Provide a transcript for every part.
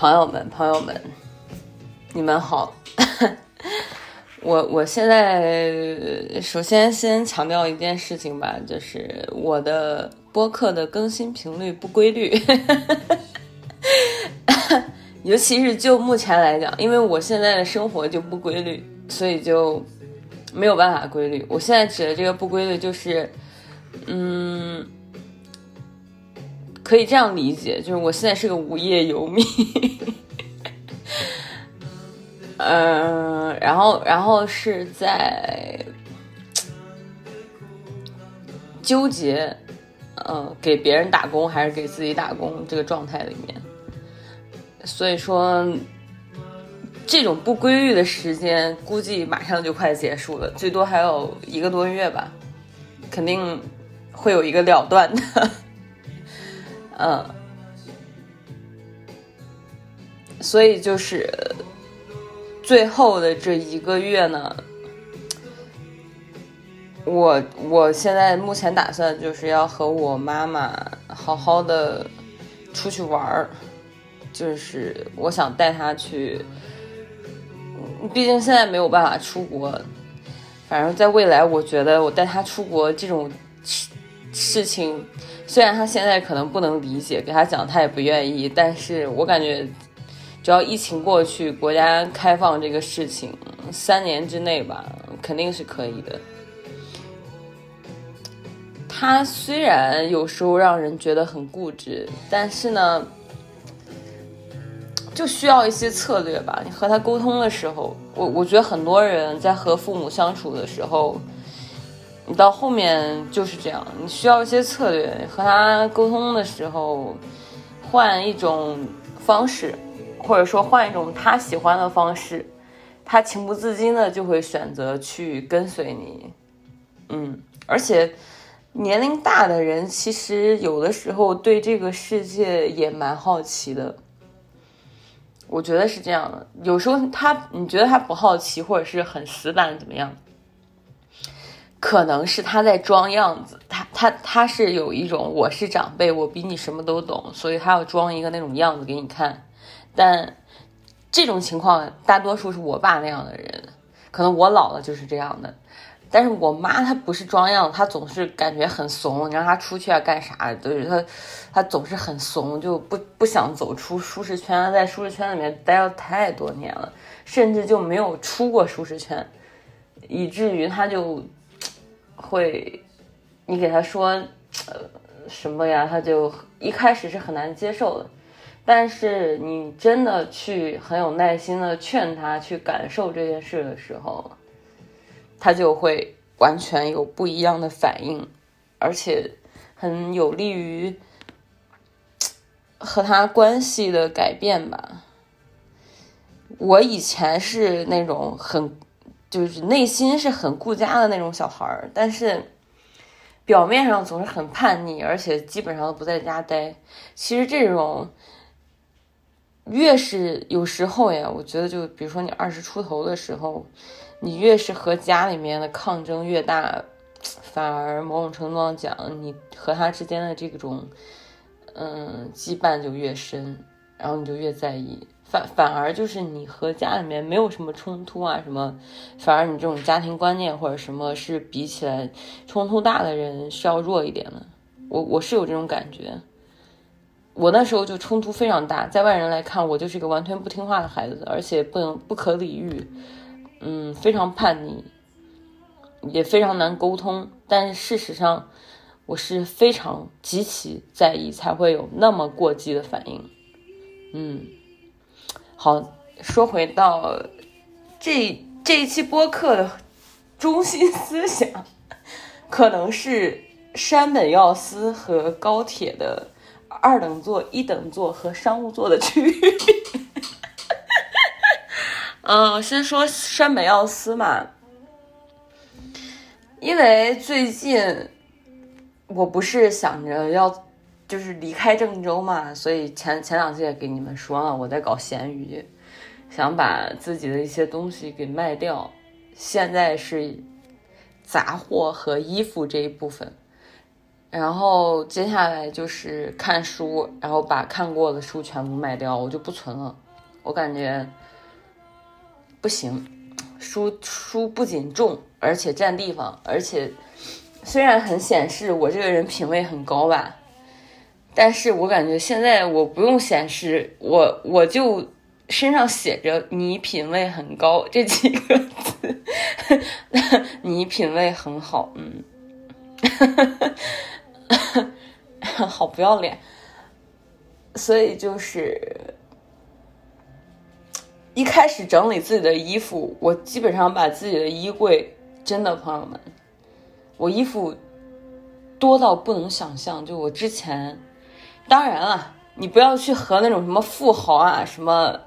朋友们，朋友们，你们好。我我现在首先先强调一件事情吧，就是我的播客的更新频率不规律，尤其是就目前来讲，因为我现在的生活就不规律，所以就没有办法规律。我现在指的这个不规律，就是嗯。可以这样理解，就是我现在是个无业游民，嗯，然后，然后是在纠结，嗯，给别人打工还是给自己打工这个状态里面，所以说，这种不规律的时间估计马上就快结束了，最多还有一个多月吧，肯定会有一个了断的。嗯，所以就是最后的这一个月呢，我我现在目前打算就是要和我妈妈好好的出去玩儿，就是我想带她去，毕竟现在没有办法出国，反正在未来，我觉得我带她出国这种事情。虽然他现在可能不能理解，给他讲他也不愿意，但是我感觉，只要疫情过去，国家开放这个事情，三年之内吧，肯定是可以的。他虽然有时候让人觉得很固执，但是呢，就需要一些策略吧。你和他沟通的时候，我我觉得很多人在和父母相处的时候。你到后面就是这样，你需要一些策略，和他沟通的时候，换一种方式，或者说换一种他喜欢的方式，他情不自禁的就会选择去跟随你。嗯，而且年龄大的人其实有的时候对这个世界也蛮好奇的，我觉得是这样的。有时候他你觉得他不好奇，或者是很死板怎么样？可能是他在装样子，他他他是有一种我是长辈，我比你什么都懂，所以他要装一个那种样子给你看。但这种情况大多数是我爸那样的人，可能我老了就是这样的。但是我妈她不是装样，她总是感觉很怂，你让她出去啊干啥，就是她她总是很怂，就不不想走出舒适圈，在舒适圈里面待了太多年了，甚至就没有出过舒适圈，以至于她就。会，你给他说，呃，什么呀？他就一开始是很难接受的，但是你真的去很有耐心的劝他去感受这件事的时候，他就会完全有不一样的反应，而且很有利于和他关系的改变吧。我以前是那种很。就是内心是很顾家的那种小孩儿，但是表面上总是很叛逆，而且基本上都不在家待。其实这种越是有时候呀，我觉得就比如说你二十出头的时候，你越是和家里面的抗争越大，反而某种程度上讲，你和他之间的这种嗯羁绊就越深，然后你就越在意。反反而就是你和家里面没有什么冲突啊，什么，反而你这种家庭观念或者什么是比起来冲突大的人是要弱一点的。我我是有这种感觉，我那时候就冲突非常大，在外人来看我就是一个完全不听话的孩子，而且不能不可理喻，嗯，非常叛逆，也非常难沟通。但是事实上，我是非常极其在意，才会有那么过激的反应，嗯。好，说回到这这一期播客的中心思想，可能是山本耀司和高铁的二等座、一等座和商务座的区别。嗯，先说山本耀司嘛，因为最近我不是想着要。就是离开郑州嘛，所以前前两次也给你们说了，我在搞闲鱼，想把自己的一些东西给卖掉。现在是杂货和衣服这一部分，然后接下来就是看书，然后把看过的书全部卖掉，我就不存了。我感觉不行，书书不仅重，而且占地方，而且虽然很显示我这个人品味很高吧，但是我感觉现在我不用显示，我我就身上写着“你品味很高” 这几个字，你品味很好，嗯。好不要脸，所以就是一开始整理自己的衣服，我基本上把自己的衣柜真的朋友们，我衣服多到不能想象。就我之前，当然了，你不要去和那种什么富豪啊、什么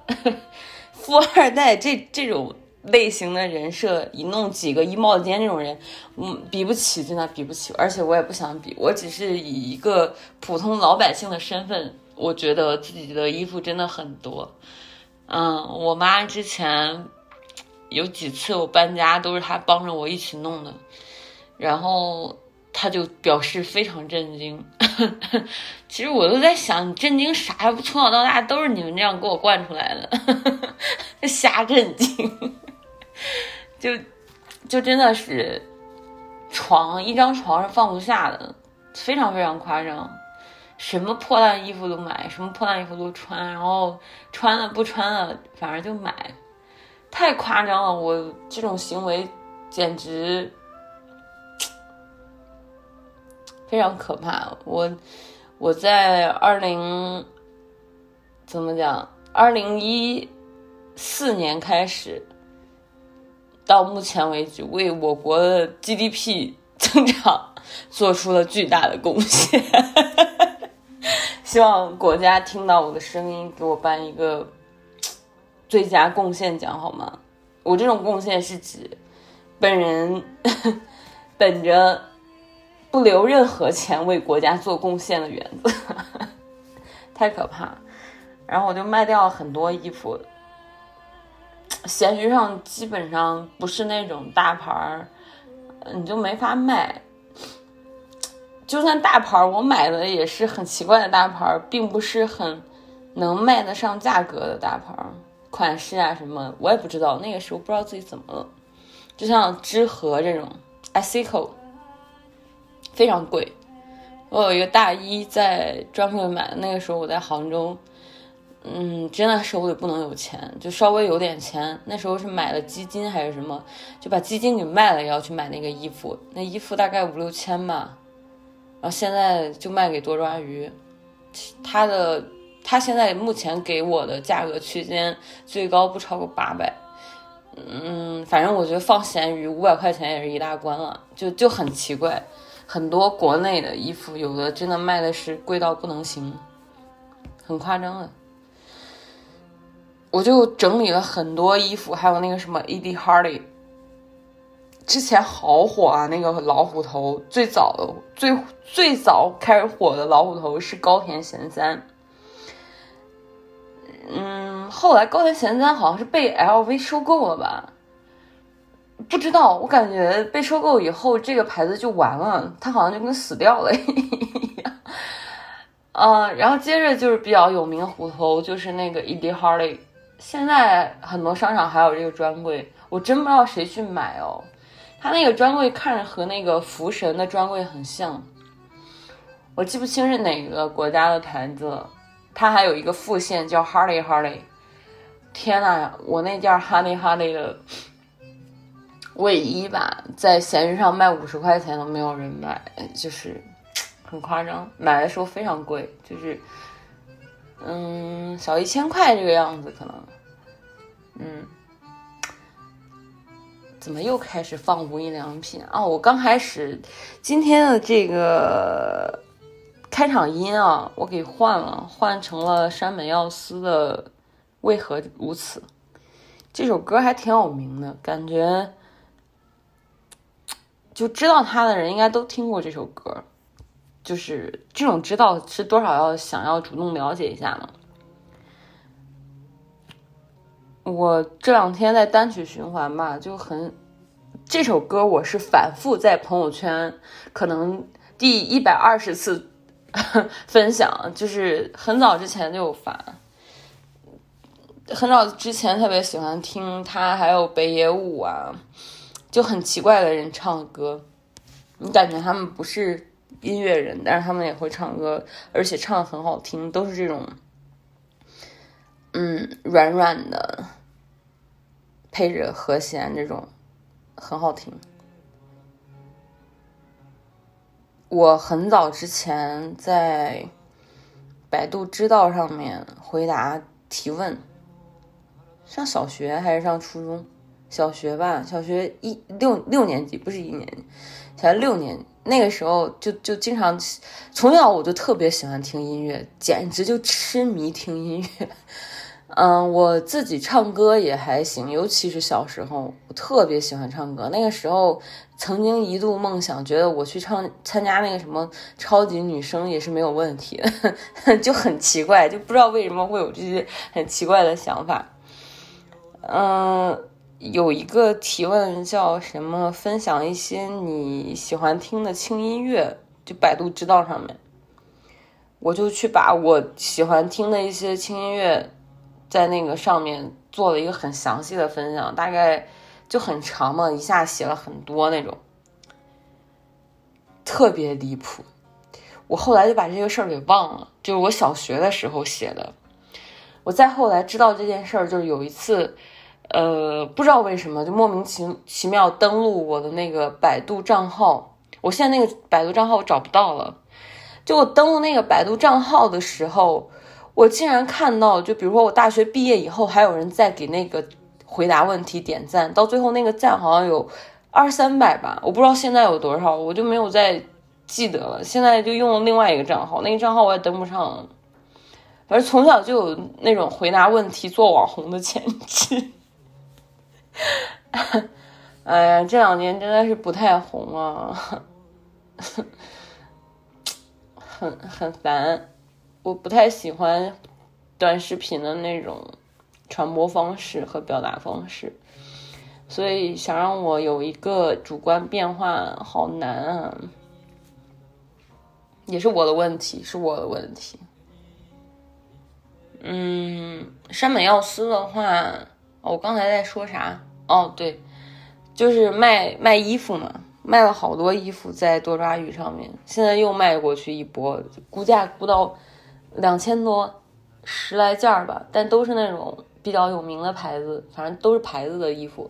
富二代这这种。类型的人设，一弄几个衣帽间这种人，嗯，比不起，真的比不起。而且我也不想比，我只是以一个普通老百姓的身份，我觉得自己的衣服真的很多。嗯，我妈之前有几次我搬家都是她帮着我一起弄的，然后他就表示非常震惊。其实我都在想，你震惊啥呀？从小到大都是你们这样给我惯出来的，瞎震惊。就就真的是床一张床是放不下的，非常非常夸张，什么破烂衣服都买，什么破烂衣服都穿，然后穿了不穿了，反正就买，太夸张了。我这种行为简直非常可怕。我我在二零怎么讲？二零一四年开始。到目前为止，为我国的 GDP 增长做出了巨大的贡献。希望国家听到我的声音，给我颁一个最佳贡献奖，好吗？我这种贡献是指本人 本着不留任何钱为国家做贡献的原则。太可怕，然后我就卖掉了很多衣服。闲鱼上基本上不是那种大牌儿，你就没法卖。就算大牌儿，我买的也是很奇怪的大牌儿，并不是很能卖得上价格的大牌儿。款式啊什么，我也不知道。那个时候不知道自己怎么了，就像知和这种 i c i c o 非常贵。我有一个大衣在专柜买的，那个时候我在杭州。嗯，真的手里不能有钱，就稍微有点钱。那时候是买了基金还是什么，就把基金给卖了，要去买那个衣服。那衣服大概五六千吧，然后现在就卖给多抓鱼。他的他现在目前给我的价格区间最高不超过八百。嗯，反正我觉得放闲鱼五百块钱也是一大关了，就就很奇怪。很多国内的衣服有的真的卖的是贵到不能行，很夸张的。我就整理了很多衣服，还有那个什么 Ed Hardy，之前好火啊，那个老虎头最早的最最早开始火的老虎头是高田贤三，嗯，后来高田贤三好像是被 LV 收购了吧？不知道，我感觉被收购以后这个牌子就完了，它好像就跟死掉了一样。嗯，然后接着就是比较有名的虎头，就是那个 Ed Hardy。现在很多商场还有这个专柜，我真不知道谁去买哦。他那个专柜看着和那个福神的专柜很像，我记不清是哪个国家的牌子。它还有一个副线叫 Harley Harley。天呐，我那件 Harley Harley 的卫衣吧，在闲鱼上卖五十块钱都没有人买，就是很夸张。买的时候非常贵，就是嗯，小一千块这个样子可能。嗯，怎么又开始放无印良品啊？我刚开始今天的这个开场音啊，我给换了，换成了山本耀司的《为何如此》。这首歌还挺有名的，感觉就知道他的人应该都听过这首歌。就是这种知道是多少要想要主动了解一下呢？我这两天在单曲循环吧，就很这首歌我是反复在朋友圈，可能第一百二十次 分享，就是很早之前就发，很早之前特别喜欢听他，还有北野武啊，就很奇怪的人唱歌，你感觉他们不是音乐人，但是他们也会唱歌，而且唱的很好听，都是这种，嗯，软软的，配着和弦这种，很好听。我很早之前在百度知道上面回答提问，上小学还是上初中？小学吧，小学一六六年级，不是一年级，小学六年级。那个时候就就经常，从小我就特别喜欢听音乐，简直就痴迷听音乐。嗯，我自己唱歌也还行，尤其是小时候，我特别喜欢唱歌。那个时候，曾经一度梦想，觉得我去唱参加那个什么超级女声也是没有问题，就很奇怪，就不知道为什么会有这些很奇怪的想法。嗯，有一个提问叫什么？分享一些你喜欢听的轻音乐，就百度知道上面，我就去把我喜欢听的一些轻音乐。在那个上面做了一个很详细的分享，大概就很长嘛，一下写了很多那种，特别离谱。我后来就把这个事儿给忘了，就是我小学的时候写的。我再后来知道这件事儿，就是有一次，呃，不知道为什么就莫名其其妙登录我的那个百度账号，我现在那个百度账号我找不到了。就我登录那个百度账号的时候。我竟然看到，就比如说我大学毕业以后，还有人在给那个回答问题点赞，到最后那个赞好像有二三百吧，我不知道现在有多少，我就没有再记得了。现在就用了另外一个账号，那个账号我也登不上。反正从小就有那种回答问题做网红的潜质。哎呀，这两年真的是不太红啊，很很烦。我不太喜欢短视频的那种传播方式和表达方式，所以想让我有一个主观变化好难啊，也是我的问题，是我的问题。嗯，山本耀司的话，我刚才在说啥？哦，对，就是卖卖衣服嘛，卖了好多衣服在多抓鱼上面，现在又卖过去一波，估价估到。两千多，十来件儿吧，但都是那种比较有名的牌子，反正都是牌子的衣服。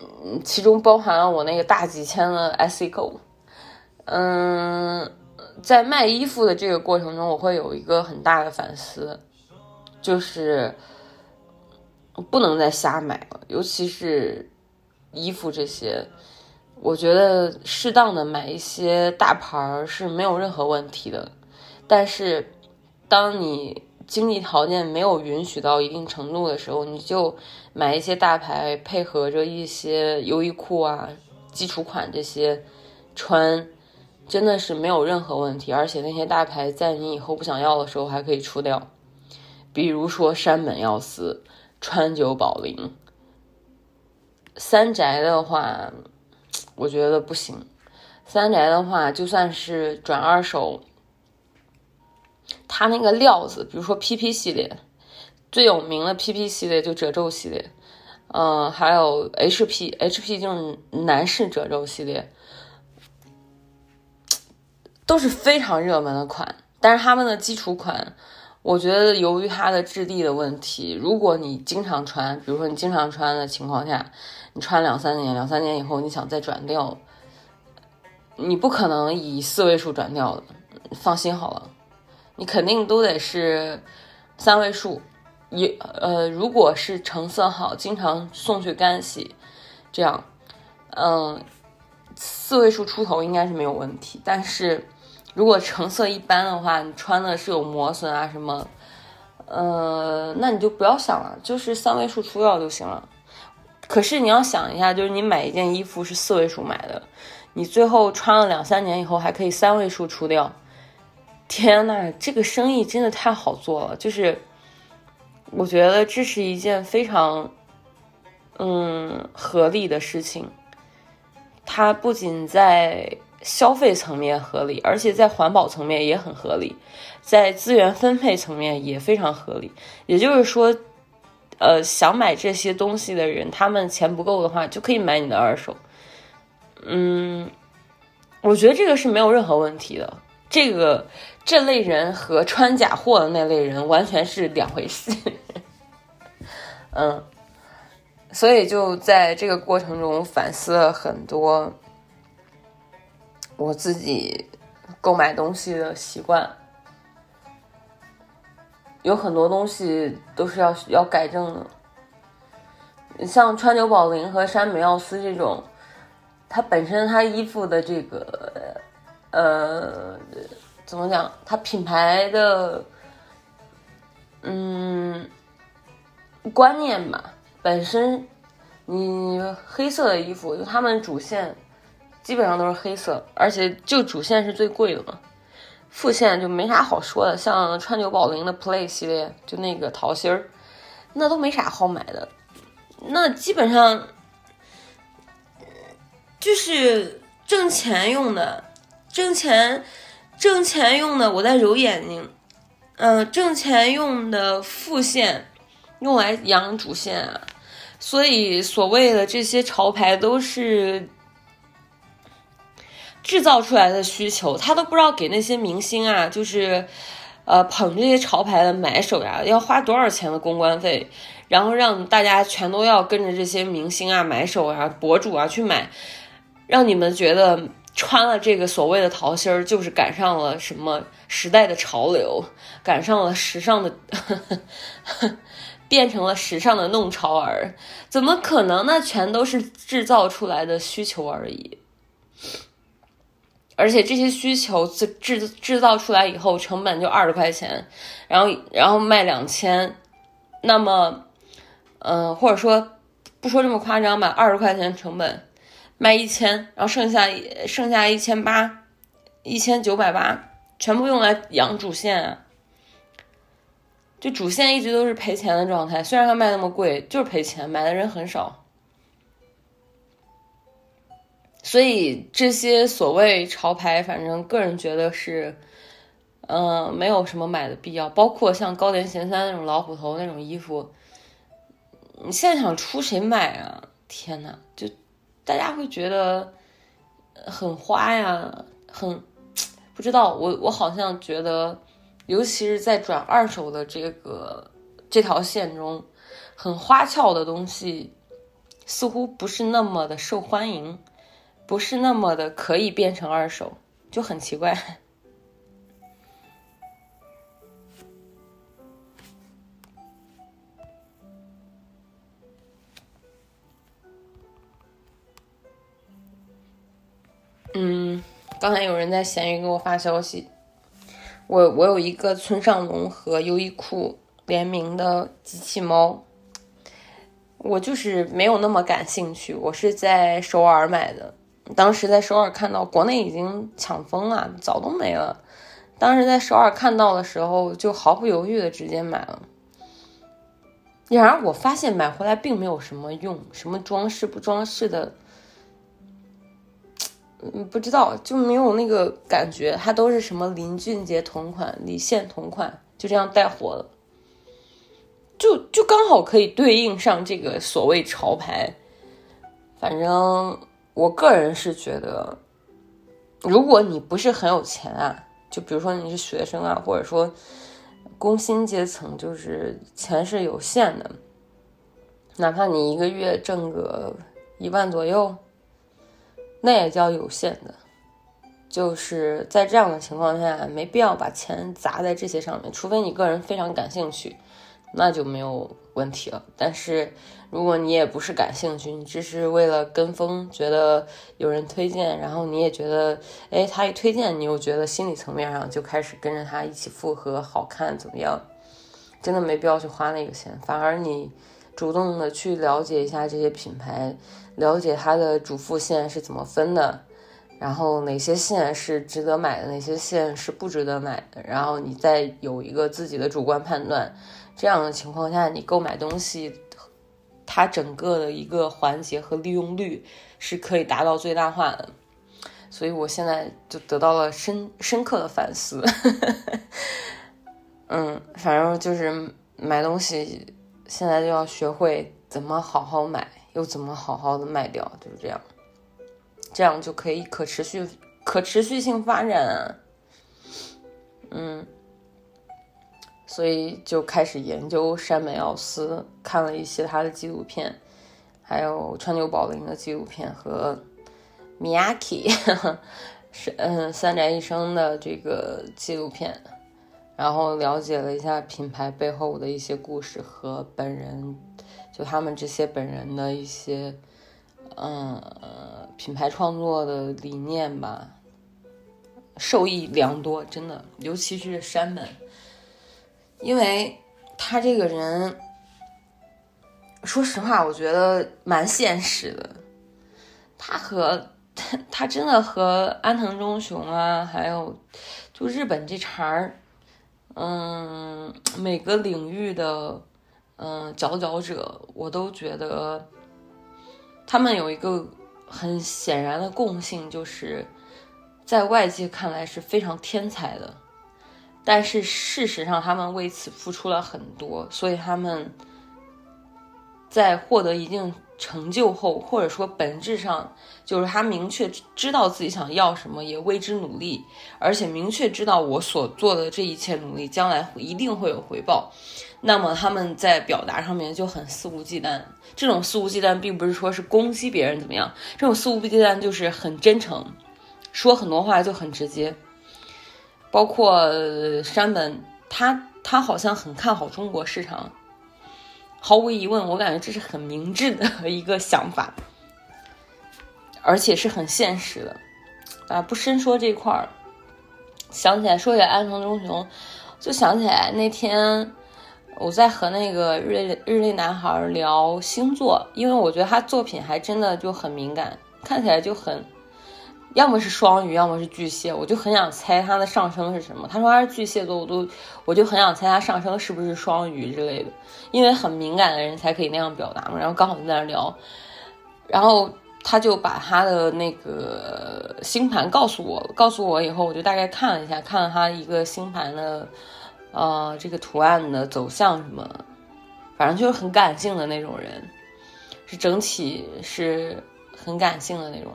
嗯，其中包含了我那个大几千的 S C Go。嗯，在卖衣服的这个过程中，我会有一个很大的反思，就是不能再瞎买了，尤其是衣服这些。我觉得适当的买一些大牌是没有任何问题的。但是，当你经济条件没有允许到一定程度的时候，你就买一些大牌，配合着一些优衣库啊、基础款这些穿，真的是没有任何问题。而且那些大牌在你以后不想要的时候还可以出掉，比如说山本耀司、川久保玲、三宅的话，我觉得不行。三宅的话，就算是转二手。它那个料子，比如说 PP 系列，最有名的 PP 系列就褶皱系列，嗯，还有 HP，HP 就是男士褶皱系列，都是非常热门的款。但是他们的基础款，我觉得由于它的质地的问题，如果你经常穿，比如说你经常穿的情况下，你穿两三年，两三年以后你想再转掉，你不可能以四位数转掉的，放心好了。你肯定都得是三位数，一呃，如果是成色好，经常送去干洗，这样，嗯，四位数出头应该是没有问题。但是如果成色一般的话，你穿的是有磨损啊什么，呃，那你就不要想了，就是三位数出掉就行了。可是你要想一下，就是你买一件衣服是四位数买的，你最后穿了两三年以后还可以三位数出掉。天呐，这个生意真的太好做了！就是我觉得这是一件非常嗯合理的事情。它不仅在消费层面合理，而且在环保层面也很合理，在资源分配层面也非常合理。也就是说，呃，想买这些东西的人，他们钱不够的话，就可以买你的二手。嗯，我觉得这个是没有任何问题的。这个这类人和穿假货的那类人完全是两回事。嗯，所以就在这个过程中反思了很多我自己购买东西的习惯，有很多东西都是要要改正的。像川久保玲和山本耀司这种，它本身它衣服的这个。呃，怎么讲？它品牌的，嗯，观念吧，本身，你黑色的衣服，就他们主线基本上都是黑色，而且就主线是最贵的嘛，副线就没啥好说的。像川久保玲的 Play 系列，就那个桃心儿，那都没啥好买的，那基本上就是挣钱用的。挣钱，挣钱用的我在揉眼睛，嗯，挣钱用的副线用来养主线啊，所以所谓的这些潮牌都是制造出来的需求，他都不知道给那些明星啊，就是呃捧这些潮牌的买手呀，要花多少钱的公关费，然后让大家全都要跟着这些明星啊、买手啊、博主啊去买，让你们觉得。穿了这个所谓的桃心儿，就是赶上了什么时代的潮流，赶上了时尚的，变成了时尚的弄潮儿，怎么可能？那全都是制造出来的需求而已。而且这些需求制制制造出来以后，成本就二十块钱，然后然后卖两千，那么，嗯，或者说不说这么夸张吧，二十块钱成本。卖一千，然后剩下剩下一千八，一千九百八，全部用来养主线啊！就主线一直都是赔钱的状态，虽然它卖那么贵，就是赔钱，买的人很少。所以这些所谓潮牌，反正个人觉得是，嗯，没有什么买的必要。包括像高田贤三那种老虎头那种衣服，你现在想出谁买啊？天呐，就。大家会觉得很花呀，很不知道。我我好像觉得，尤其是在转二手的这个这条线中，很花俏的东西似乎不是那么的受欢迎，不是那么的可以变成二手，就很奇怪。嗯，刚才有人在闲鱼给我发消息，我我有一个村上龙和优衣库联名的机器猫，我就是没有那么感兴趣。我是在首尔买的，当时在首尔看到，国内已经抢疯了，早都没了。当时在首尔看到的时候，就毫不犹豫的直接买了。然而我发现买回来并没有什么用，什么装饰不装饰的。不知道就没有那个感觉，它都是什么林俊杰同款、李现同款，就这样带火了，就就刚好可以对应上这个所谓潮牌。反正我个人是觉得，如果你不是很有钱啊，就比如说你是学生啊，或者说工薪阶层，就是钱是有限的，哪怕你一个月挣个一万左右。那也叫有限的，就是在这样的情况下，没必要把钱砸在这些上面，除非你个人非常感兴趣，那就没有问题了。但是如果你也不是感兴趣，你只是为了跟风，觉得有人推荐，然后你也觉得，哎，他一推荐，你又觉得心理层面上就开始跟着他一起附和，好看怎么样？真的没必要去花那个钱，反而你主动的去了解一下这些品牌。了解它的主副线是怎么分的，然后哪些线是值得买的，哪些线是不值得买的，然后你再有一个自己的主观判断。这样的情况下，你购买东西，它整个的一个环节和利用率是可以达到最大化的。所以我现在就得到了深深刻的反思。嗯，反正就是买东西，现在就要学会怎么好好买，又怎么好好的卖掉，就是这样，这样就可以可持续、可持续性发展。嗯，所以就开始研究山本耀司，看了一些他的纪录片，还有川久保玲的纪录片和 Miyaki 是嗯三宅一生的这个纪录片，然后了解了一下品牌背后的一些故事和本人，就他们这些本人的一些嗯品牌创作的理念吧。受益良多，真的，尤其是山本，因为他这个人，说实话，我觉得蛮现实的。他和他，他真的和安藤忠雄啊，还有就日本这茬儿，嗯，每个领域的嗯佼佼者，我都觉得他们有一个很显然的共性，就是。在外界看来是非常天才的，但是事实上他们为此付出了很多，所以他们在获得一定成就后，或者说本质上就是他明确知道自己想要什么，也为之努力，而且明确知道我所做的这一切努力将来一定会有回报，那么他们在表达上面就很肆无忌惮。这种肆无忌惮并不是说是攻击别人怎么样，这种肆无忌惮就是很真诚。说很多话就很直接，包括山本，他他好像很看好中国市场，毫无疑问，我感觉这是很明智的 一个想法，而且是很现实的，啊，不深说这块儿。想起来说起安藤忠雄，就想起来那天我在和那个日日历男孩聊星座，因为我觉得他作品还真的就很敏感，看起来就很。要么是双鱼，要么是巨蟹，我就很想猜他的上升是什么。他说他是巨蟹座，我都我就很想猜他上升是不是双鱼之类的，因为很敏感的人才可以那样表达嘛。然后刚好在那聊，然后他就把他的那个星盘告诉我，告诉我以后，我就大概看了一下，看了他一个星盘的，呃，这个图案的走向什么，反正就是很感性的那种人，是整体是很感性的那种。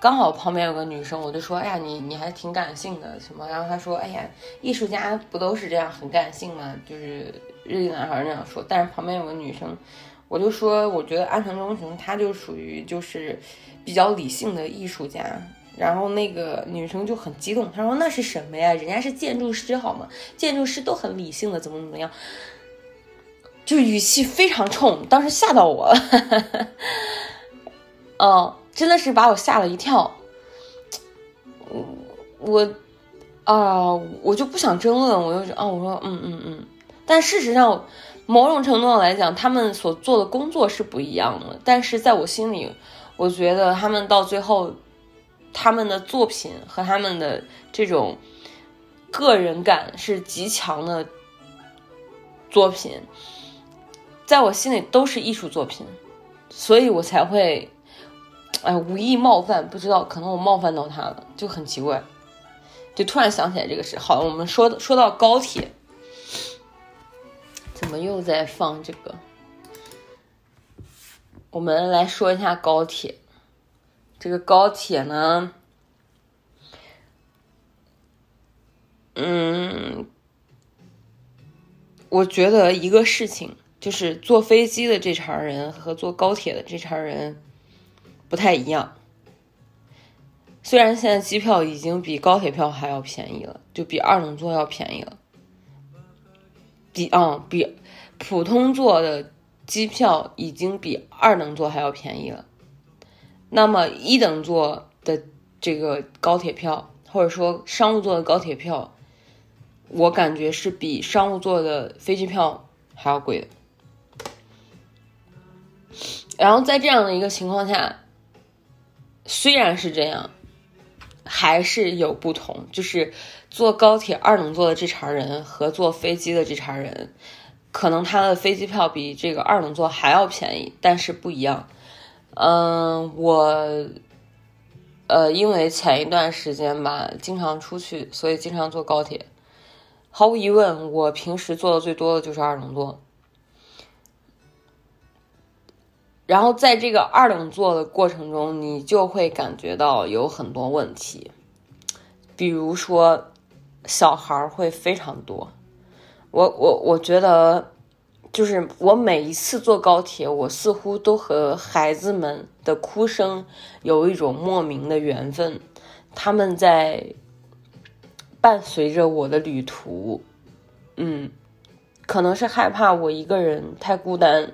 刚好旁边有个女生，我就说：“哎呀，你你还挺感性的，什么？”然后她说：“哎呀，艺术家不都是这样很感性吗？就是日记男孩那样说。”但是旁边有个女生，我就说：“我觉得安藤忠雄他就属于就是比较理性的艺术家。”然后那个女生就很激动，她说：“那是什么呀？人家是建筑师好吗？建筑师都很理性的，怎么怎么样？”就语气非常冲，当时吓到我了。哦。真的是把我吓了一跳，我我啊，我就不想争论，我就啊，我说嗯嗯嗯，但事实上，某种程度上来讲，他们所做的工作是不一样的，但是在我心里，我觉得他们到最后，他们的作品和他们的这种个人感是极强的作品，在我心里都是艺术作品，所以我才会。哎，无意冒犯，不知道，可能我冒犯到他了，就很奇怪，就突然想起来这个事。好，我们说说到高铁，怎么又在放这个？我们来说一下高铁。这个高铁呢，嗯，我觉得一个事情就是坐飞机的这茬人和坐高铁的这茬人。不太一样，虽然现在机票已经比高铁票还要便宜了，就比二等座要便宜了，比啊比普通座的机票已经比二等座还要便宜了。那么一等座的这个高铁票，或者说商务座的高铁票，我感觉是比商务座的飞机票还要贵的。然后在这样的一个情况下。虽然是这样，还是有不同。就是坐高铁二等座的这茬人和坐飞机的这茬人，可能他的飞机票比这个二等座还要便宜，但是不一样。嗯，我呃，因为前一段时间吧，经常出去，所以经常坐高铁。毫无疑问，我平时坐的最多的就是二等座。然后在这个二等座的过程中，你就会感觉到有很多问题，比如说小孩会非常多。我我我觉得，就是我每一次坐高铁，我似乎都和孩子们的哭声有一种莫名的缘分，他们在伴随着我的旅途。嗯，可能是害怕我一个人太孤单。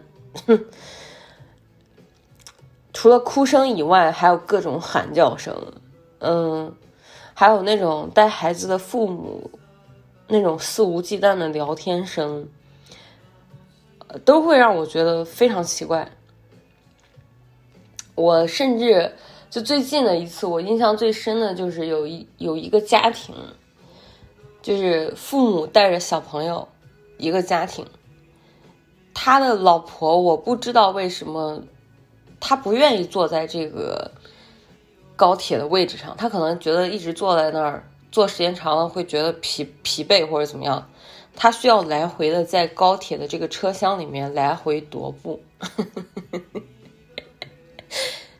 除了哭声以外，还有各种喊叫声，嗯，还有那种带孩子的父母那种肆无忌惮的聊天声，都会让我觉得非常奇怪。我甚至就最近的一次，我印象最深的就是有一有一个家庭，就是父母带着小朋友，一个家庭，他的老婆我不知道为什么。他不愿意坐在这个高铁的位置上，他可能觉得一直坐在那儿坐时间长了会觉得疲疲惫或者怎么样，他需要来回的在高铁的这个车厢里面来回踱步，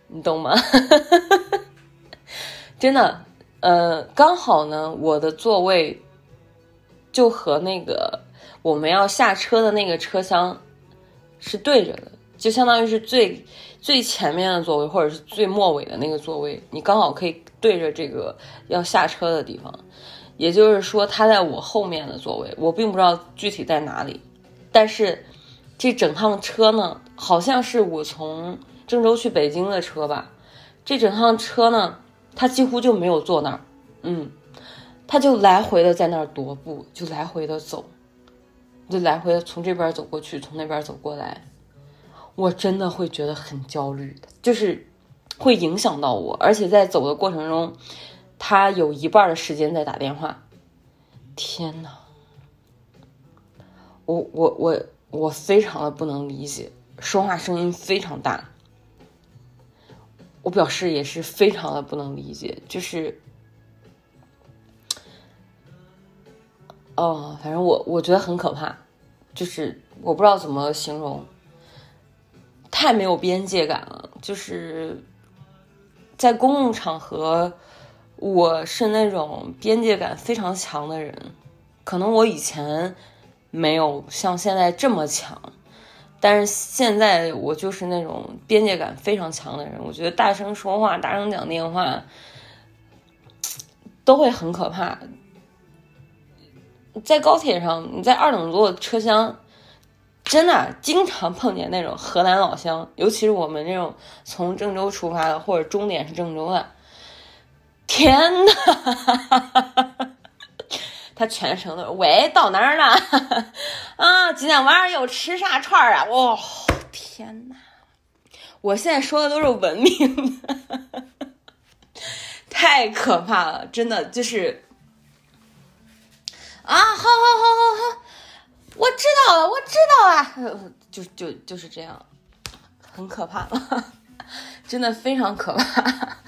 你懂吗？真的，呃，刚好呢，我的座位就和那个我们要下车的那个车厢是对着的。就相当于是最最前面的座位，或者是最末尾的那个座位，你刚好可以对着这个要下车的地方。也就是说，他在我后面的座位，我并不知道具体在哪里。但是这整趟车呢，好像是我从郑州去北京的车吧。这整趟车呢，他几乎就没有坐那儿，嗯，他就来回的在那儿踱步，就来回的走，就来回的从这边走过去，从那边走过来。我真的会觉得很焦虑，就是会影响到我，而且在走的过程中，他有一半的时间在打电话。天呐，我我我我非常的不能理解，说话声音非常大。我表示也是非常的不能理解，就是，哦，反正我我觉得很可怕，就是我不知道怎么形容。太没有边界感了，就是在公共场合，我是那种边界感非常强的人，可能我以前没有像现在这么强，但是现在我就是那种边界感非常强的人。我觉得大声说话、大声讲电话都会很可怕。在高铁上，你在二等座车厢。真的经常碰见那种河南老乡，尤其是我们这种从郑州出发的，或者终点是郑州的。天呐，他全程都是喂到哪儿了？啊，今天晚上又吃啥串儿啊？哇，天呐，我现在说的都是文明的，太可怕了，真的就是啊，好好好好好。我知道了，我知道啊，就就就是这样，很可怕了，真的非常可怕。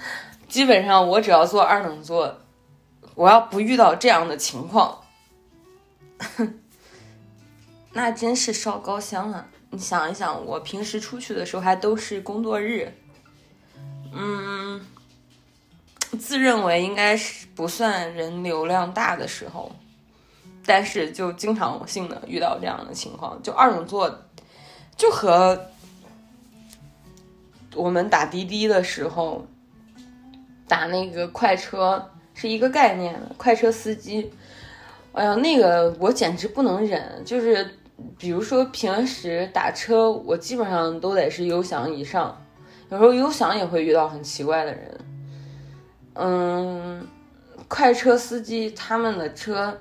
基本上我只要坐二等座，我要不遇到这样的情况，那真是烧高香啊！你想一想，我平时出去的时候还都是工作日，嗯，自认为应该是不算人流量大的时候。但是就经常性的遇到这样的情况，就二等座，就和我们打滴滴的时候打那个快车是一个概念。快车司机，哎呀，那个我简直不能忍。就是比如说平时打车，我基本上都得是优享以上，有时候优享也会遇到很奇怪的人。嗯，快车司机他们的车。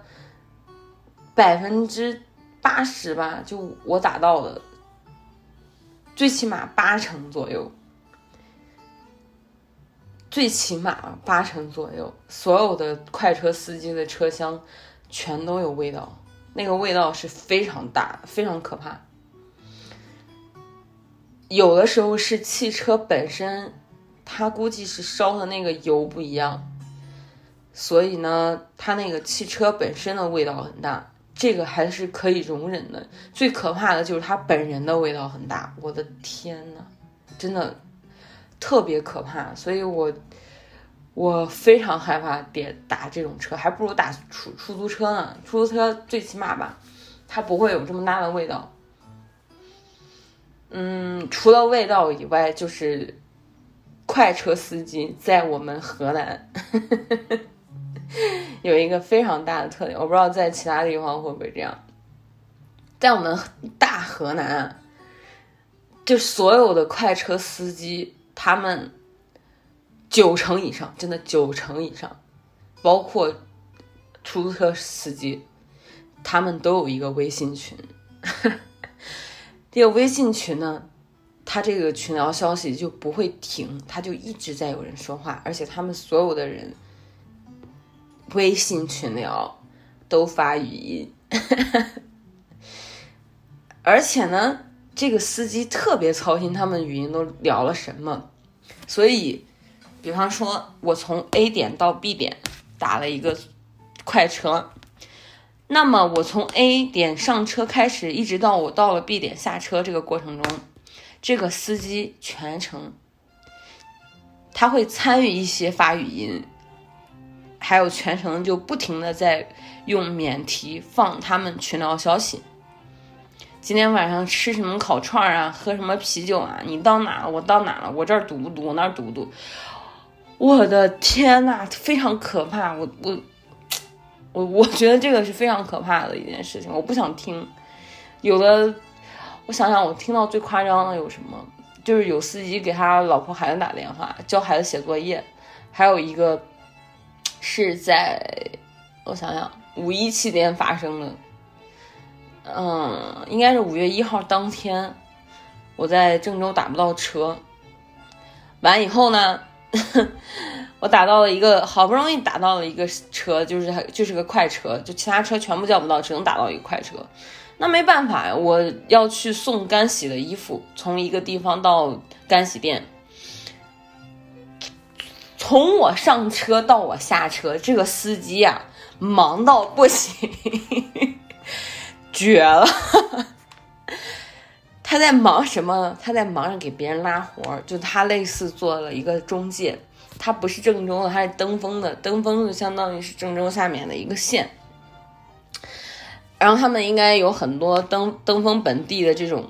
百分之八十吧，就我打到的，最起码八成左右，最起码八成左右，所有的快车司机的车厢全都有味道，那个味道是非常大，非常可怕。有的时候是汽车本身它估计是烧的那个油不一样，所以呢，它那个汽车本身的味道很大，这个还是可以容忍的。最可怕的就是他本人的味道很大，我的天呐，真的特别可怕，所以我我非常害怕点打这种车，还不如打出出租车呢。出租车最起码吧，它不会有这么大的味道。嗯，除了味道以外，就是快车司机在我们河南 有一个非常大的特点，我不知道在其他地方会不会这样。在我们大河南，就所有的快车司机，他们九成以上，真的九成以上，包括出租车司机，他们都有一个微信群。这个微信群呢，它这个群聊消息就不会停，它就一直在有人说话，而且他们所有的人微信群聊都发语音，而且呢，这个司机特别操心他们语音都聊了什么，所以，比方说我从 A 点到 B 点打了一个快车。那么我从 A 点上车开始，一直到我到了 B 点下车这个过程中，这个司机全程他会参与一些发语音，还有全程就不停的在用免提放他们群聊消息。今天晚上吃什么烤串啊？喝什么啤酒啊？你到哪了？我到哪了？我这儿堵不堵？我那儿堵不堵？我的天呐，非常可怕！我我。我我觉得这个是非常可怕的一件事情，我不想听。有的，我想想，我听到最夸张的有什么？就是有司机给他老婆孩子打电话，教孩子写作业。还有一个是在，我想想，五一期间发生的。嗯，应该是五月一号当天，我在郑州打不到车，完以后呢。我打到了一个，好不容易打到了一个车，就是就是个快车，就其他车全部叫不到，只能打到一个快车。那没办法呀，我要去送干洗的衣服，从一个地方到干洗店。从我上车到我下车，这个司机呀，忙到不行，绝了。他在忙什么？他在忙着给别人拉活，就他类似做了一个中介。他不是郑州的，他是登封的。登封就相当于是郑州下面的一个县。然后他们应该有很多登登封本地的这种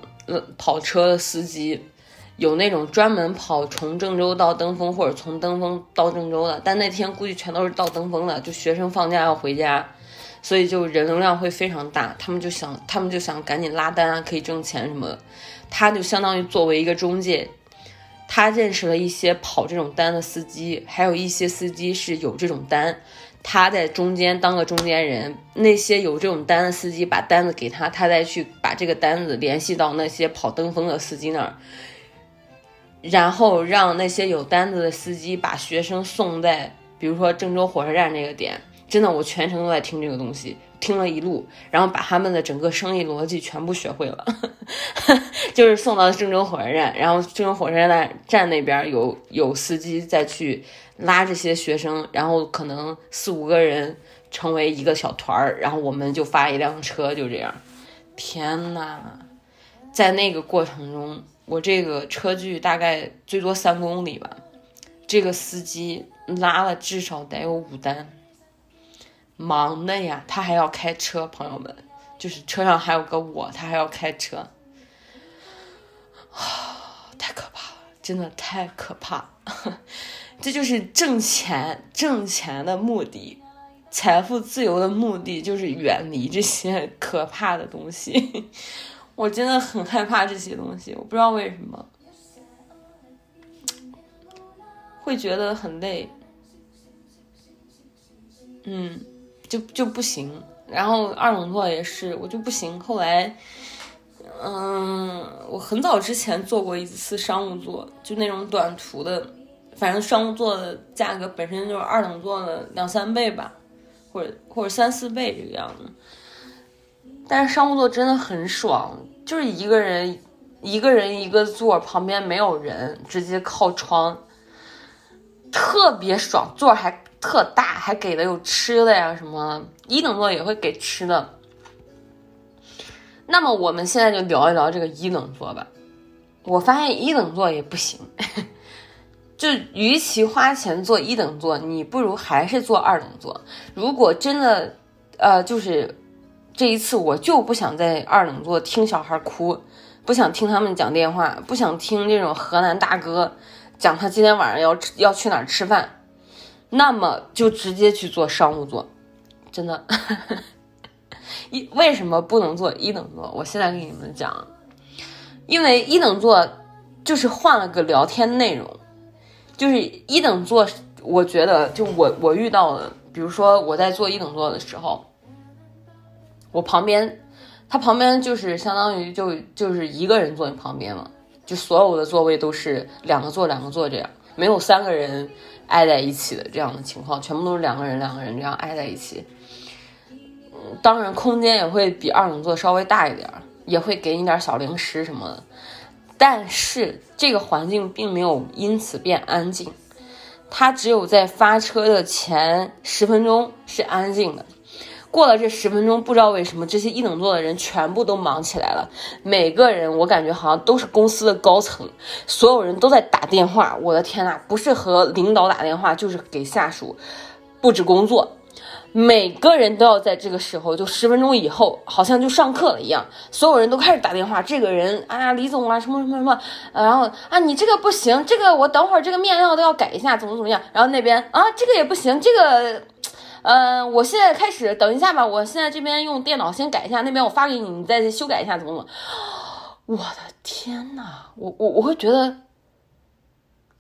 跑车的司机，有那种专门跑从郑州到登封或者从登封到郑州的。但那天估计全都是到登封的，就学生放假要回家，所以就人流量会非常大。他们就想，他们就想赶紧拉单啊，可以挣钱什么的。他就相当于作为一个中介。他认识了一些跑这种单的司机，还有一些司机是有这种单，他在中间当个中间人。那些有这种单的司机把单子给他，他再去把这个单子联系到那些跑登封的司机那儿，然后让那些有单子的司机把学生送在，比如说郑州火车站这个点。真的，我全程都在听这个东西。听了一路，然后把他们的整个生意逻辑全部学会了，就是送到郑州火车站，然后郑州火车站站那边有有司机再去拉这些学生，然后可能四五个人成为一个小团儿，然后我们就发一辆车，就这样。天呐，在那个过程中，我这个车距大概最多三公里吧，这个司机拉了至少得有五单。忙的呀，他还要开车，朋友们，就是车上还有个我，他还要开车，啊，太可怕了，真的太可怕，这就是挣钱，挣钱的目的，财富自由的目的就是远离这些可怕的东西，我真的很害怕这些东西，我不知道为什么，会觉得很累，嗯。就就不行，然后二等座也是，我就不行。后来，嗯，我很早之前坐过一次商务座，就那种短途的，反正商务座的价格本身就是二等座的两三倍吧，或者或者三四倍这个样子。但是商务座真的很爽，就是一个人一个人一个座，旁边没有人，直接靠窗，特别爽，座还特大，还给的有吃的呀，什么一等座也会给吃的。那么我们现在就聊一聊这个一等座吧。我发现一等座也不行，就与其花钱坐一等座，你不如还是坐二等座。如果真的，呃，就是这一次我就不想在二等座听小孩哭，不想听他们讲电话，不想听这种河南大哥讲他今天晚上要要去哪儿吃饭，那么就直接去坐商务座，真的。一为什么不能坐一等座？我现在给你们讲，因为一等座就是换了个聊天内容，就是一等座，我觉得就我我遇到的，比如说我在坐一等座的时候，我旁边，他旁边就是相当于就就是一个人坐你旁边嘛，就所有的座位都是两个坐两个坐这样，没有三个人挨在一起的这样的情况，全部都是两个人两个人这样挨在一起。当然，空间也会比二等座稍微大一点，也会给你点小零食什么的。但是这个环境并没有因此变安静，它只有在发车的前十分钟是安静的。过了这十分钟，不知道为什么这些一等座的人全部都忙起来了。每个人我感觉好像都是公司的高层，所有人都在打电话。我的天呐，不是和领导打电话，就是给下属布置工作。每个人都要在这个时候，就十分钟以后，好像就上课了一样，所有人都开始打电话。这个人，哎呀，李总啊，什么什么什么，然后啊，你这个不行，这个我等会儿这个面料都要改一下，怎么怎么样？然后那边啊，这个也不行，这个，嗯，我现在开始，等一下吧，我现在这边用电脑先改一下，那边我发给你，你再修改一下，怎么怎么？我的天呐，我我我会觉得，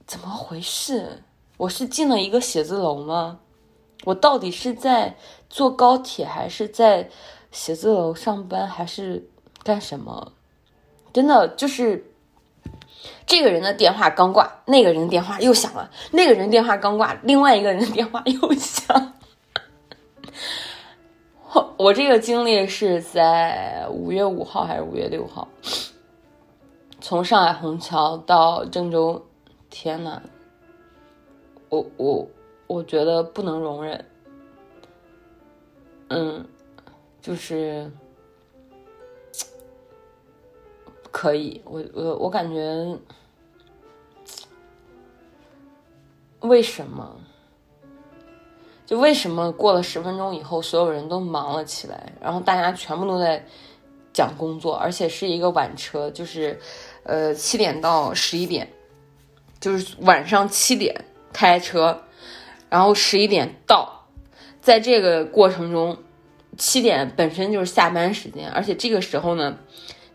怎么回事？我是进了一个写字楼吗？我到底是在坐高铁，还是在写字楼上班，还是干什么？真的就是这个人的电话刚挂，那个人电话又响了；那个人电话刚挂，另外一个人的电话又响。我这个经历是在五月五号还是五月六号？从上海虹桥到郑州，天呐，我我。我觉得不能容忍，嗯，就是可以，我我我感觉，为什么？就为什么过了十分钟以后，所有人都忙了起来，然后大家全部都在讲工作，而且是一个晚车，就是呃七点到十一点，就是晚上七点开车。然后十一点到，在这个过程中，七点本身就是下班时间，而且这个时候呢，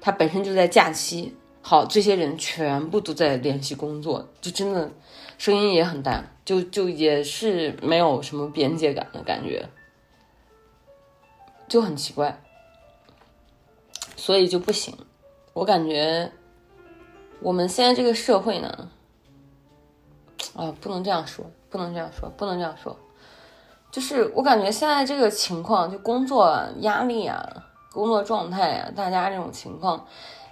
他本身就在假期。好，这些人全部都在联系工作，就真的声音也很大，就就也是没有什么边界感的感觉，就很奇怪，所以就不行。我感觉我们现在这个社会呢，啊，不能这样说。不能这样说，不能这样说，就是我感觉现在这个情况，就工作压力啊，工作状态啊，大家这种情况，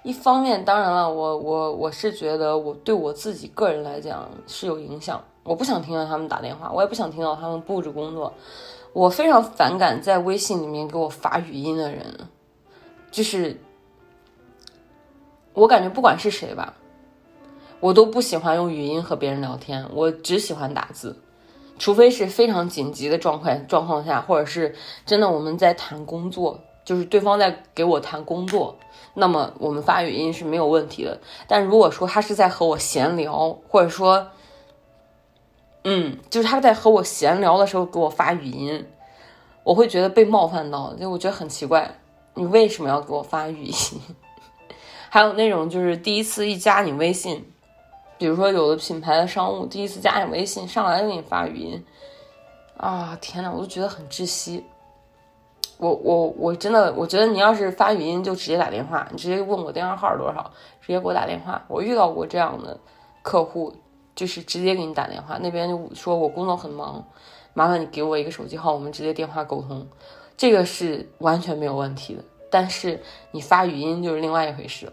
一方面当然了，我我我是觉得我对我自己个人来讲是有影响，我不想听到他们打电话，我也不想听到他们布置工作，我非常反感在微信里面给我发语音的人，就是我感觉不管是谁吧。我都不喜欢用语音和别人聊天，我只喜欢打字，除非是非常紧急的状况状况下，或者是真的我们在谈工作，就是对方在给我谈工作，那么我们发语音是没有问题的。但如果说他是在和我闲聊，或者说，嗯，就是他在和我闲聊的时候给我发语音，我会觉得被冒犯到，就我觉得很奇怪，你为什么要给我发语音？还有那种就是第一次一加你微信。比如说，有的品牌的商务第一次加你微信，上来就给你发语音，啊，天呐，我都觉得很窒息。我我我真的，我觉得你要是发语音就直接打电话，你直接问我电话号多少，直接给我打电话。我遇到过这样的客户，就是直接给你打电话，那边就说我工作很忙，麻烦你给我一个手机号，我们直接电话沟通，这个是完全没有问题的。但是你发语音就是另外一回事了。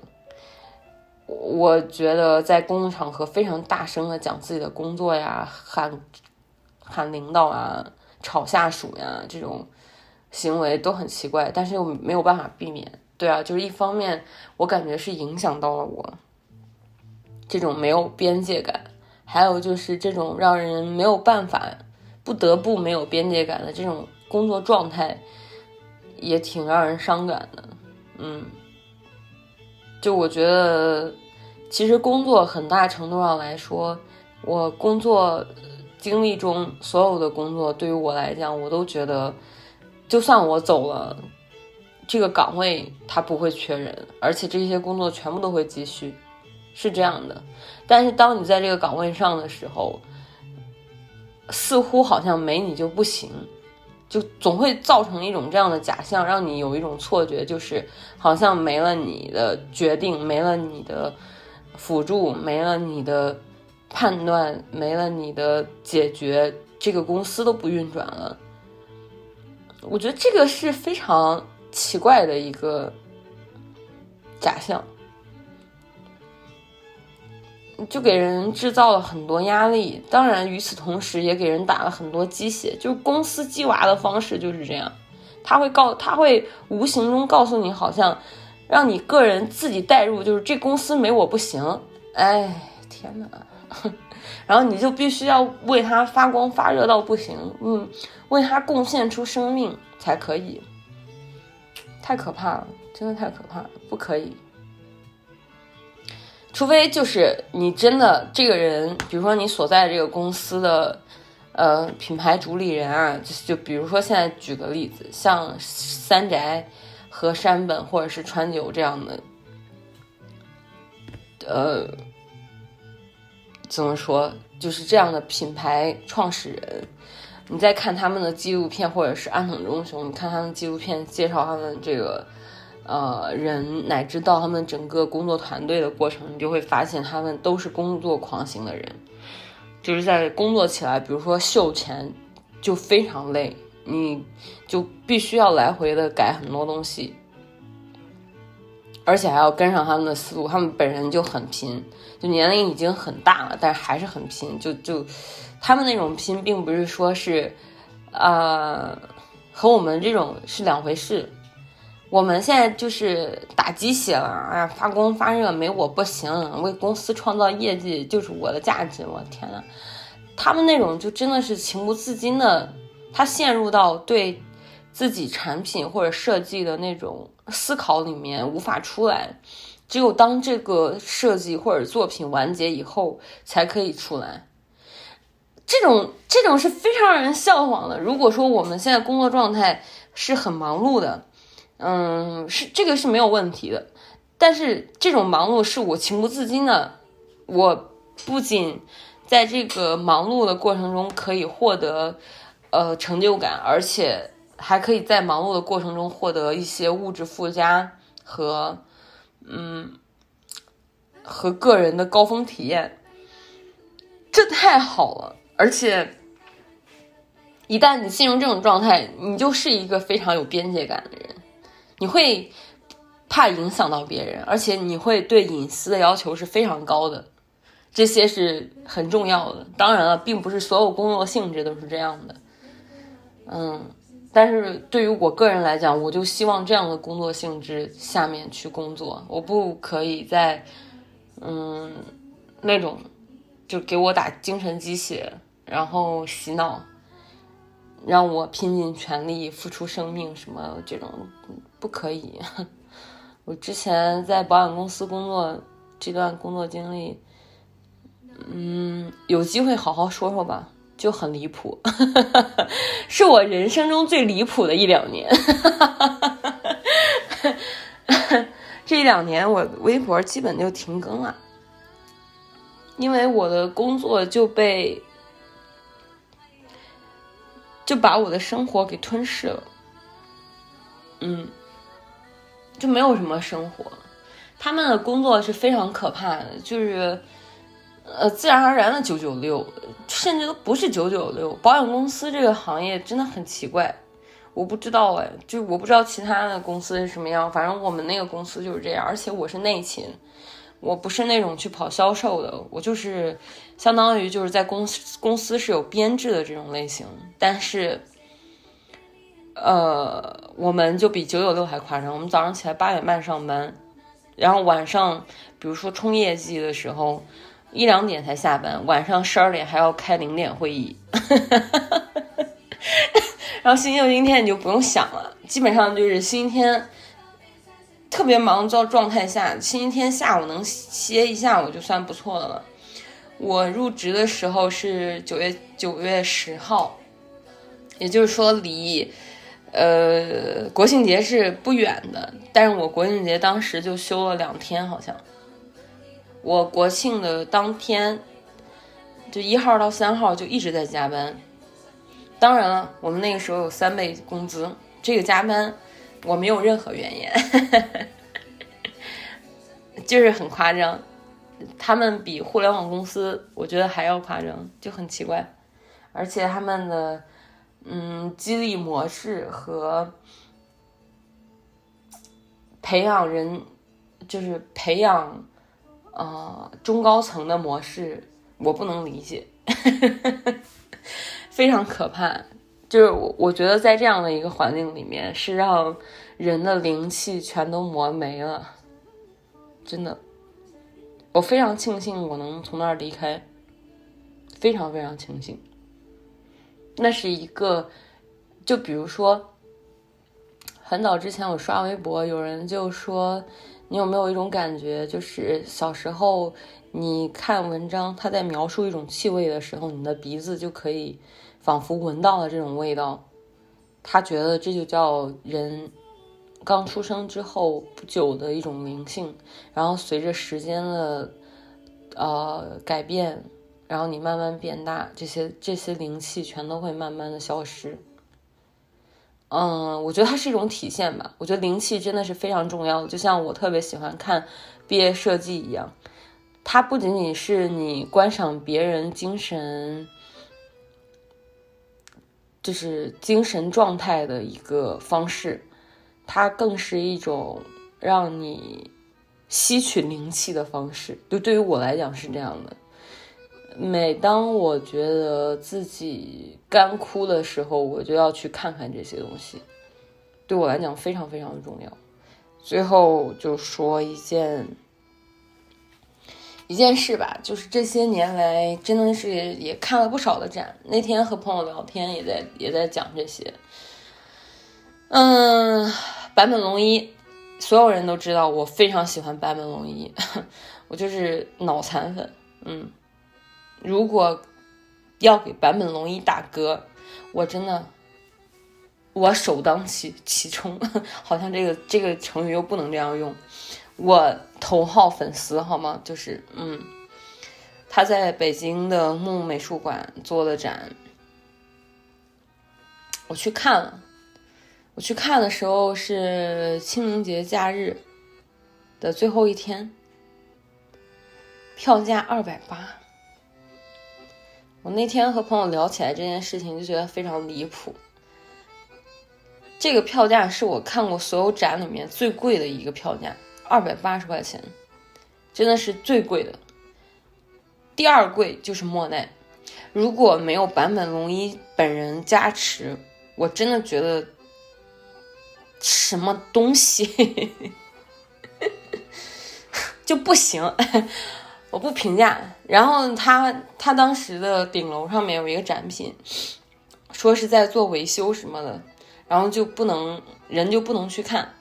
我觉得在公共场合非常大声的讲自己的工作呀，喊喊领导啊，吵下属呀，这种行为都很奇怪，但是又没有办法避免。对啊，就是一方面，我感觉是影响到了我这种没有边界感，还有就是这种让人没有办法、不得不没有边界感的这种工作状态，也挺让人伤感的。嗯，就我觉得，其实工作很大程度上来说，我工作经历中所有的工作，对于我来讲，我都觉得，就算我走了。这个岗位它不会缺人，而且这些工作全部都会继续，是这样的。但是当你在这个岗位上的时候，似乎好像没你就不行，就总会造成一种这样的假象，让你有一种错觉，就是好像没了你的决定，没了你的辅助，没了你的判断，没了你的解决，这个公司都不运转了。我觉得这个是非常。奇怪的一个假象，就给人制造了很多压力。当然，与此同时也给人打了很多鸡血。就公司鸡娃的方式就是这样，他会告，他会无形中告诉你，好像让你个人自己代入，就是这公司没我不行。哎，天哪！然后你就必须要为他发光发热到不行，嗯，为他贡献出生命才可以。太可怕了，真的太可怕了，不可以。除非就是你真的这个人，比如说你所在这个公司的呃品牌主理人啊，就就比如说现在举个例子，像三宅和山本或者是川久这样的，呃，怎么说，就是这样的品牌创始人。你在看他们的纪录片，或者是安藤忠雄，你看他们纪录片介绍他们这个呃人，乃至到他们整个工作团队的过程，你就会发现他们都是工作狂型的人，就是在工作起来，比如说秀前就非常累，你就必须要来回的改很多东西，而且还要跟上他们的思路。他们本人就很拼，就年龄已经很大了，但是还是很拼，就就。他们那种拼，并不是说是，呃，和我们这种是两回事。我们现在就是打鸡血了，哎呀，发光发热，没我不行，为公司创造业绩就是我的价值。我天呐，他们那种就真的是情不自禁的，他陷入到对自己产品或者设计的那种思考里面无法出来，只有当这个设计或者作品完结以后才可以出来。这种这种是非常让人向往的。如果说我们现在工作状态是很忙碌的，嗯，是这个是没有问题的。但是这种忙碌是我情不自禁的，我不仅在这个忙碌的过程中可以获得呃成就感，而且还可以在忙碌的过程中获得一些物质附加和嗯和个人的高峰体验，这太好了。而且，一旦你进入这种状态，你就是一个非常有边界感的人。你会怕影响到别人，而且你会对隐私的要求是非常高的，这些是很重要的。当然了，并不是所有工作性质都是这样的。嗯，但是对于我个人来讲，我就希望这样的工作性质下面去工作。我不可以在嗯那种就给我打精神鸡血。然后洗脑，让我拼尽全力付出生命，什么这种不可以。我之前在保险公司工作这段工作经历，嗯，有机会好好说说吧，就很离谱，是我人生中最离谱的一两年。这一两年我微博基本就停更了，因为我的工作就被。就把我的生活给吞噬了，嗯，就没有什么生活。他们的工作是非常可怕的，就是呃，自然而然的九九六，甚至都不是九九六。保险公司这个行业真的很奇怪，我不知道哎，就我不知道其他的公司是什么样，反正我们那个公司就是这样。而且我是内勤，我不是那种去跑销售的，我就是相当于就是在公司公司是有编制的这种类型，但是，呃，我们就比九九六还夸张，我们早上起来八点半上班，然后晚上比如说冲业绩的时候一两点才下班，晚上十二点还要开零点会议，然后星期六、星期天你就不用想了，基本上就是星期天。特别忙状状态下，星期天下午能歇一下午就算不错的了。我入职的时候是九月九月十号，也就是说离呃国庆节是不远的。但是我国庆节当时就休了两天，好像我国庆的当天就一号到三号就一直在加班。当然了，我们那个时候有三倍工资，这个加班。我没有任何怨言，就是很夸张。他们比互联网公司，我觉得还要夸张，就很奇怪。而且他们的嗯激励模式和培养人，就是培养呃中高层的模式，我不能理解，非常可怕。就是我，我觉得在这样的一个环境里面，是让人的灵气全都磨没了，真的。我非常庆幸我能从那儿离开，非常非常庆幸。那是一个，就比如说，很早之前我刷微博，有人就说，你有没有一种感觉，就是小时候你看文章，他在描述一种气味的时候，你的鼻子就可以。仿佛闻到了这种味道，他觉得这就叫人刚出生之后不久的一种灵性，然后随着时间的呃改变，然后你慢慢变大，这些这些灵气全都会慢慢的消失。嗯，我觉得它是一种体现吧。我觉得灵气真的是非常重要的，就像我特别喜欢看毕业设计一样，它不仅仅是你观赏别人精神。就是精神状态的一个方式，它更是一种让你吸取灵气的方式。就对于我来讲是这样的。每当我觉得自己干枯的时候，我就要去看看这些东西，对我来讲非常非常的重要。最后就说一件。一件事吧，就是这些年来真的是也看了不少的展。那天和朋友聊天，也在也在讲这些。嗯，坂本龙一，所有人都知道我非常喜欢坂本龙一，我就是脑残粉。嗯，如果要给坂本龙一打歌，我真的我首当其其冲，好像这个这个成语又不能这样用。我头号粉丝，好吗？就是，嗯，他在北京的木美术馆做的展，我去看了。我去看的时候是清明节假日的最后一天，票价二百八。我那天和朋友聊起来这件事情，就觉得非常离谱。这个票价是我看过所有展里面最贵的一个票价。二百八十块钱，真的是最贵的。第二贵就是莫奈，如果没有坂本龙一本人加持，我真的觉得什么东西 就不行，我不评价。然后他他当时的顶楼上面有一个展品，说是在做维修什么的，然后就不能人就不能去看。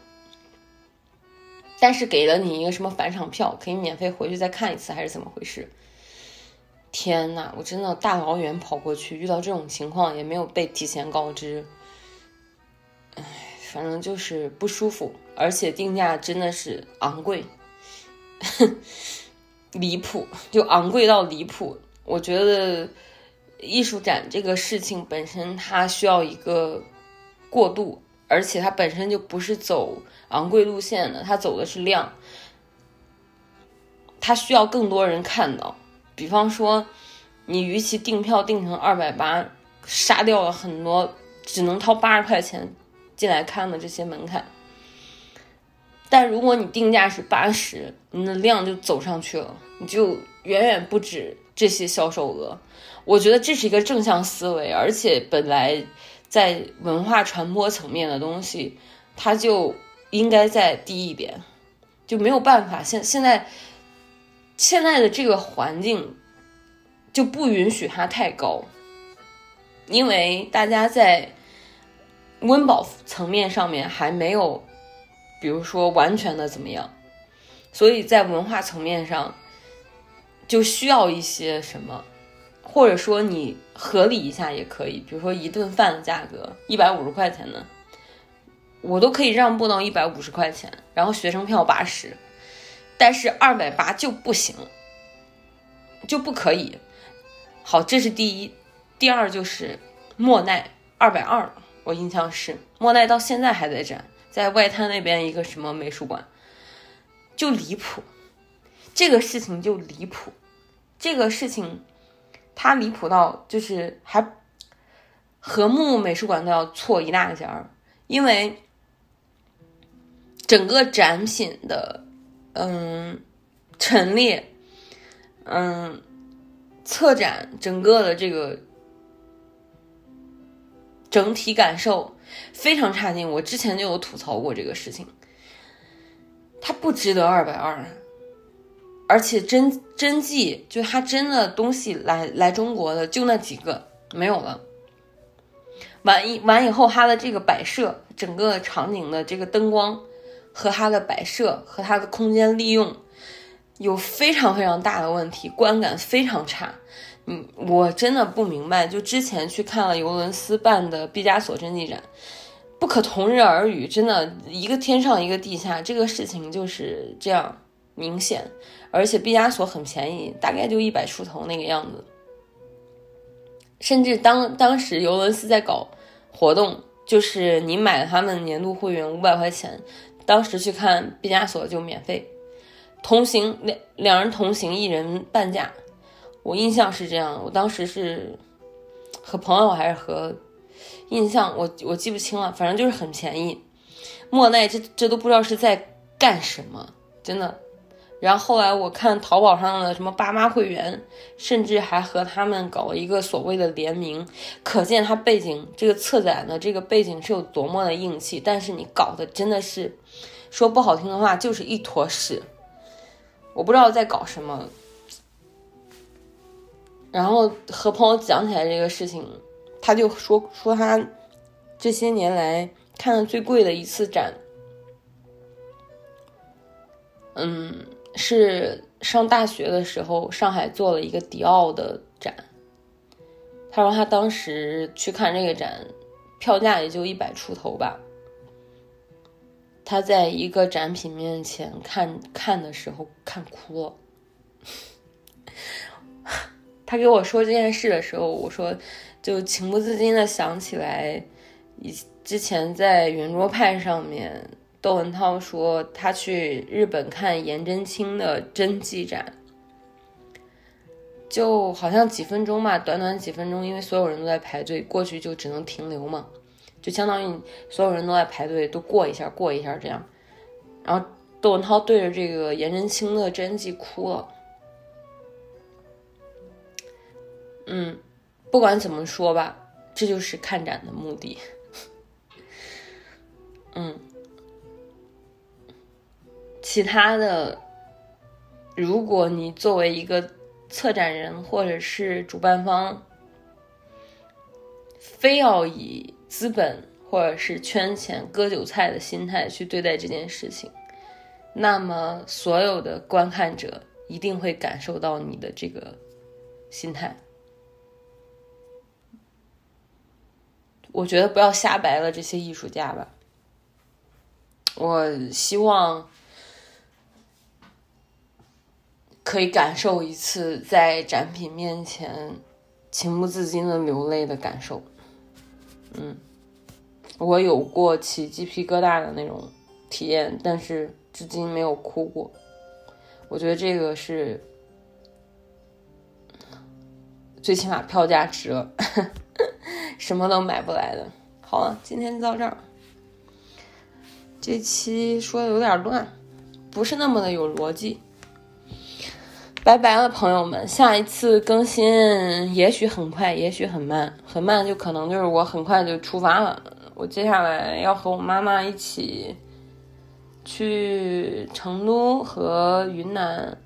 但是给了你一个什么返场票，可以免费回去再看一次，还是怎么回事？天呐，我真的大老远跑过去，遇到这种情况也没有被提前告知，哎，反正就是不舒服，而且定价真的是昂贵，离谱，就昂贵到离谱。我觉得艺术展这个事情本身，它需要一个过渡。而且它本身就不是走昂贵路线的，它走的是量，它需要更多人看到。比方说，你与其订票订成二百八，杀掉了很多只能掏八十块钱进来看的这些门槛，但如果你定价是八十，你的量就走上去了，你就远远不止这些销售额。我觉得这是一个正向思维，而且本来在文化传播层面的东西，它就应该再低一点，就没有办法。现现在现在的这个环境就不允许它太高，因为大家在温饱层面上面还没有。比如说完全的怎么样，所以在文化层面上就需要一些什么，或者说你合理一下也可以。比如说一顿饭的价格一百五十块钱呢，我都可以让步到一百五十块钱，然后学生票八十，但是二百八就不行，就不可以。好，这是第一，第二就是莫奈二百二，我印象是莫奈到现在还在展。在外滩那边一个什么美术馆，就离谱，这个事情就离谱，这个事情，它离谱到就是还和睦美术馆都要错一大截儿，因为整个展品的嗯陈列，嗯策展整个的这个整体感受。非常差劲，我之前就有吐槽过这个事情。它不值得二百二，而且真真迹就他真的东西来来中国的就那几个没有了。完一完以后，它的这个摆设，整个场景的这个灯光和它的摆设和它的空间利用有非常非常大的问题，观感非常差。嗯，我真的不明白，就之前去看了尤伦斯办的毕加索真迹展，不可同日而语，真的一个天上一个地下，这个事情就是这样明显，而且毕加索很便宜，大概就一百出头那个样子，甚至当当时尤伦斯在搞活动，就是你买了他们年度会员五百块钱，当时去看毕加索就免费，同行两两人同行一人半价。我印象是这样，我当时是和朋友还是和印象，我我记不清了，反正就是很便宜。莫奈这这都不知道是在干什么，真的。然后后来我看淘宝上的什么爸妈会员，甚至还和他们搞了一个所谓的联名，可见他背景这个策展的这个背景是有多么的硬气。但是你搞的真的是，说不好听的话就是一坨屎。我不知道在搞什么。然后和朋友讲起来这个事情，他就说说他这些年来看的最贵的一次展，嗯，是上大学的时候上海做了一个迪奥的展。他说他当时去看这个展，票价也就一百出头吧。他在一个展品面前看看的时候看哭了。他给我说这件事的时候，我说就情不自禁的想起来，以之前在圆桌派上面，窦文涛说他去日本看颜真卿的真迹展，就好像几分钟吧，短短几分钟，因为所有人都在排队，过去就只能停留嘛，就相当于所有人都在排队，都过一下，过一下这样，然后窦文涛对着这个颜真卿的真迹哭了。嗯，不管怎么说吧，这就是看展的目的。嗯，其他的，如果你作为一个策展人或者是主办方，非要以资本或者是圈钱割韭菜的心态去对待这件事情，那么所有的观看者一定会感受到你的这个心态。我觉得不要瞎白了这些艺术家吧。我希望可以感受一次在展品面前情不自禁的流泪的感受。嗯，我有过起鸡皮疙瘩的那种体验，但是至今没有哭过。我觉得这个是最起码票价值了。什么都买不来的。好了，今天就到这儿。这期说的有点乱，不是那么的有逻辑。拜拜了，朋友们！下一次更新也许很快，也许很慢，很慢就可能就是我很快就出发了。我接下来要和我妈妈一起去成都和云南，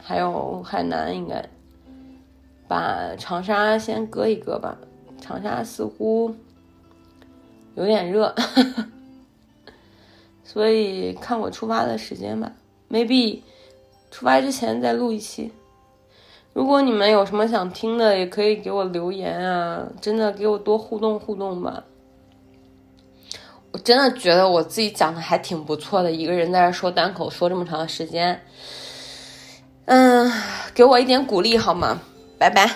还有海南，应该把长沙先搁一搁吧。长沙似乎有点热，所以看我出发的时间吧，maybe。出发之前再录一期，如果你们有什么想听的，也可以给我留言啊！真的给我多互动互动吧。我真的觉得我自己讲的还挺不错的，一个人在这说单口说这么长时间，嗯，给我一点鼓励好吗？拜拜。